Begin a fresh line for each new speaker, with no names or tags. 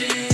watching.